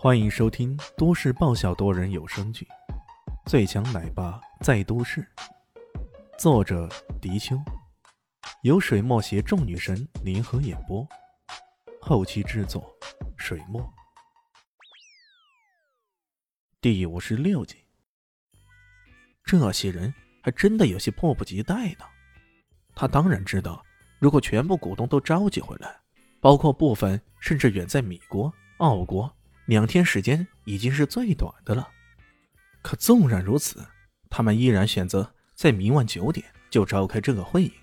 欢迎收听都市爆笑多人有声剧《最强奶爸在都市》，作者：迪秋，由水墨携众女神联合演播，后期制作：水墨。第五十六集，这些人还真的有些迫不及待呢。他当然知道，如果全部股东都召集回来，包括部分甚至远在米国、澳国。两天时间已经是最短的了，可纵然如此，他们依然选择在明晚九点就召开这个会议，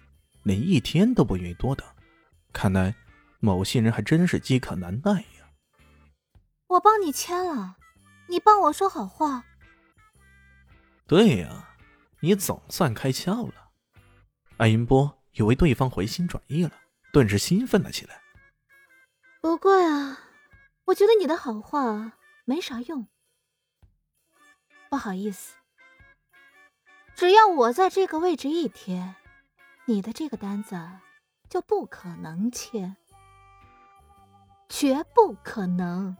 连一天都不愿意多等。看来某些人还真是饥渴难耐呀。我帮你签了，你帮我说好话。对呀，你总算开窍了。艾云波以为对方回心转意了，顿时兴奋了起来。不过啊。我觉得你的好话没啥用，不好意思，只要我在这个位置一天，你的这个单子就不可能签，绝不可能。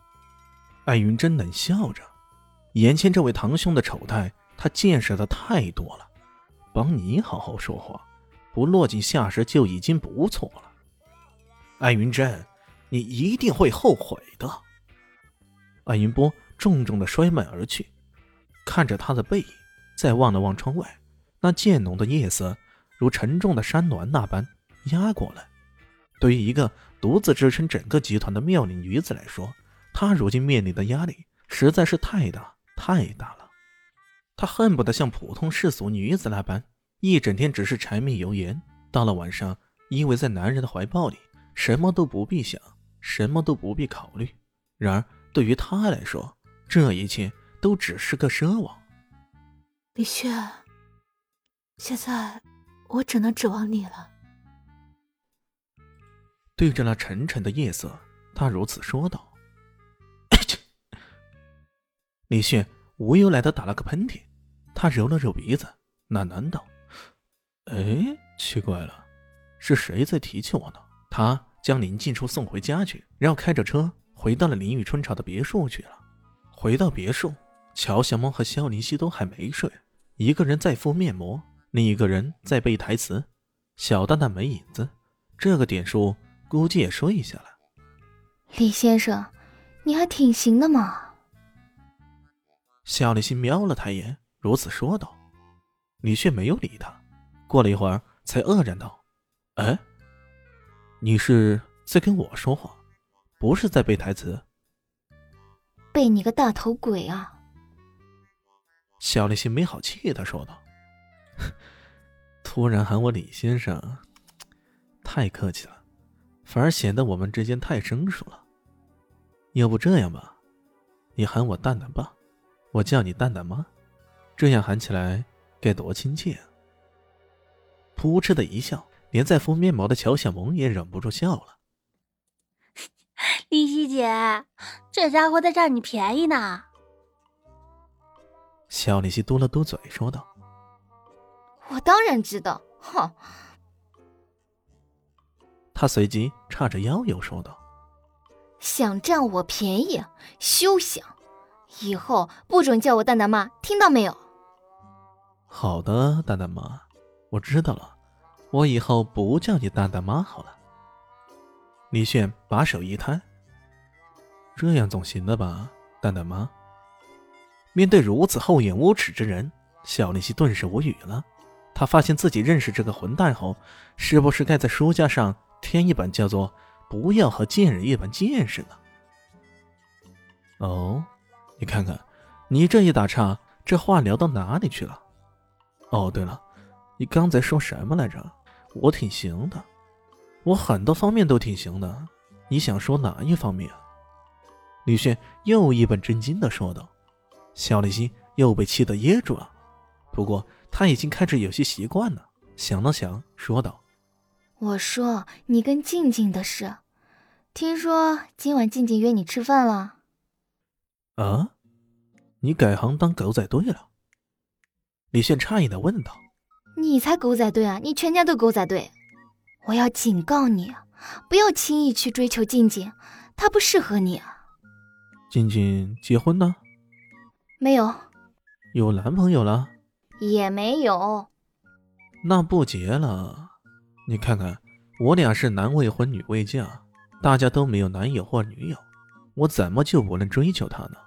艾云真冷笑着，眼前这位堂兄的丑态，他见识的太多了。帮你好好说话，不落井下石就已经不错了。艾云真。你一定会后悔的。安云波重重的摔门而去，看着他的背影，再望了望窗外，那渐浓的夜色如沉重的山峦那般压过来。对于一个独自支撑整个集团的妙龄女子来说，她如今面临的压力实在是太大太大了。她恨不得像普通世俗女子那般，一整天只是柴米油盐，到了晚上依偎在男人的怀抱里，什么都不必想。什么都不必考虑，然而对于他来说，这一切都只是个奢望。李旭，现在我只能指望你了。对着那沉沉的夜色，他如此说道。李炫无由来的打了个喷嚏，他揉了揉鼻子，喃喃道：“哎，奇怪了，是谁在提起我呢？”他。将林静初送回家去，然后开着车回到了林雨春潮的别墅去了。回到别墅，乔小萌和肖林熙都还没睡，一个人在敷面膜，另一个人在背台词。小蛋蛋没影子，这个点数估计也睡下了。李先生，你还挺行的嘛。肖林熙瞄了他一眼，如此说道。李炫没有理他，过了一会儿才愕然道：“哎。”你是在跟我说话，不是在背台词。背你个大头鬼啊！小丽心没好气的说道：“ 突然喊我李先生，太客气了，反而显得我们之间太生疏了。要不这样吧，你喊我蛋蛋爸，我叫你蛋蛋妈，这样喊起来该多亲切啊！”扑哧的一笑。连在敷面膜的乔小萌也忍不住笑了。丽西姐，这家伙在占你便宜呢。小丽西嘟了嘟嘴，说道：“我当然知道。”哼。他随即叉着腰又说道：“想占我便宜，休想！以后不准叫我蛋蛋妈，听到没有？”好的，蛋蛋妈，我知道了。我以后不叫你蛋蛋妈好了。李炫把手一摊，这样总行了吧，蛋蛋妈？面对如此厚颜无耻之人，小丽西顿时无语了。他发现自己认识这个混蛋后，是不是该在书架上添一本叫做“不要和贱人一般见识”呢？哦，你看看，你这一打岔，这话聊到哪里去了？哦，对了，你刚才说什么来着？我挺行的，我很多方面都挺行的。你想说哪一方面？啊李炫又一本正经的说道。肖立新又被气得噎住了，不过他已经开始有些习惯了，想了想，说道：“我说你跟静静的事，听说今晚静静约你吃饭了。”啊？你改行当狗仔队了？李炫诧异的问道。你才狗仔队啊！你全家都狗仔队！我要警告你，不要轻易去追求静静，她不适合你。静静结婚呢？没有，有男朋友了？也没有。那不结了？你看看，我俩是男未婚女未嫁，大家都没有男友或女友，我怎么就不能追求她呢？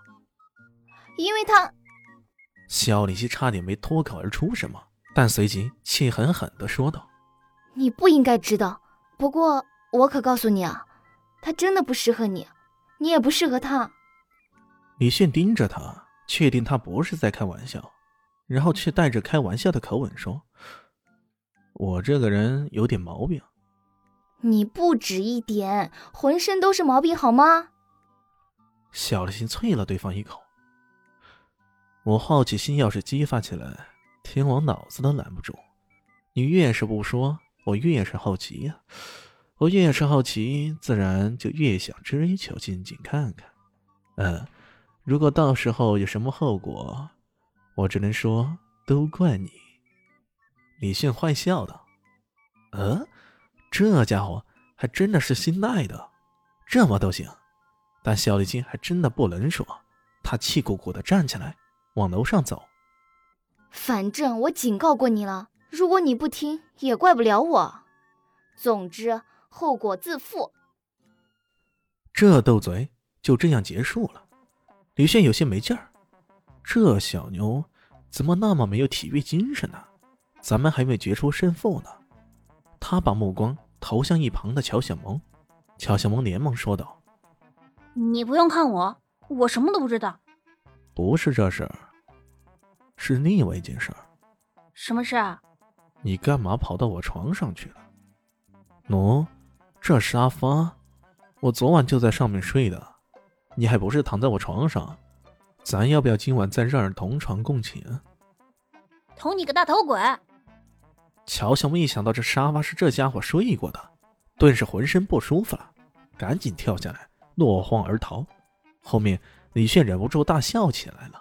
因为她……肖丽西差点没脱口而出什么，但随即气狠狠地说道：“你不应该知道。不过我可告诉你啊，他真的不适合你，你也不适合他。”李炫盯着他，确定他不是在开玩笑，然后却带着开玩笑的口吻说：“我这个人有点毛病。”你不止一点，浑身都是毛病，好吗？小丽心啐了对方一口。我好奇心要是激发起来，天王脑子都拦不住。你越是不说，我越是好奇呀。我越是好奇，自然就越想追求静静看看。嗯。如果到时候有什么后果，我只能说都怪你。”李迅坏笑道。“呃，这家伙还真的是心耐的，这么都行。”但小丽金还真的不能说，他气鼓鼓的站起来，往楼上走。反正我警告过你了，如果你不听，也怪不了我。总之，后果自负。这斗嘴就这样结束了。李炫有些没劲儿，这小妞怎么那么没有体育精神呢？咱们还没决出胜负呢。他把目光投向一旁的乔小萌，乔小萌连忙说道：“你不用看我，我什么都不知道。不是这事儿，是另外一件事儿。什么事啊？你干嘛跑到我床上去了？喏，这沙发，我昨晚就在上面睡的。”你还不是躺在我床上？咱要不要今晚再让人同床共寝？同你个大头鬼！乔小木一想到这沙发是这家伙睡过的，顿时浑身不舒服了，赶紧跳下来，落荒而逃。后面李炫忍不住大笑起来了。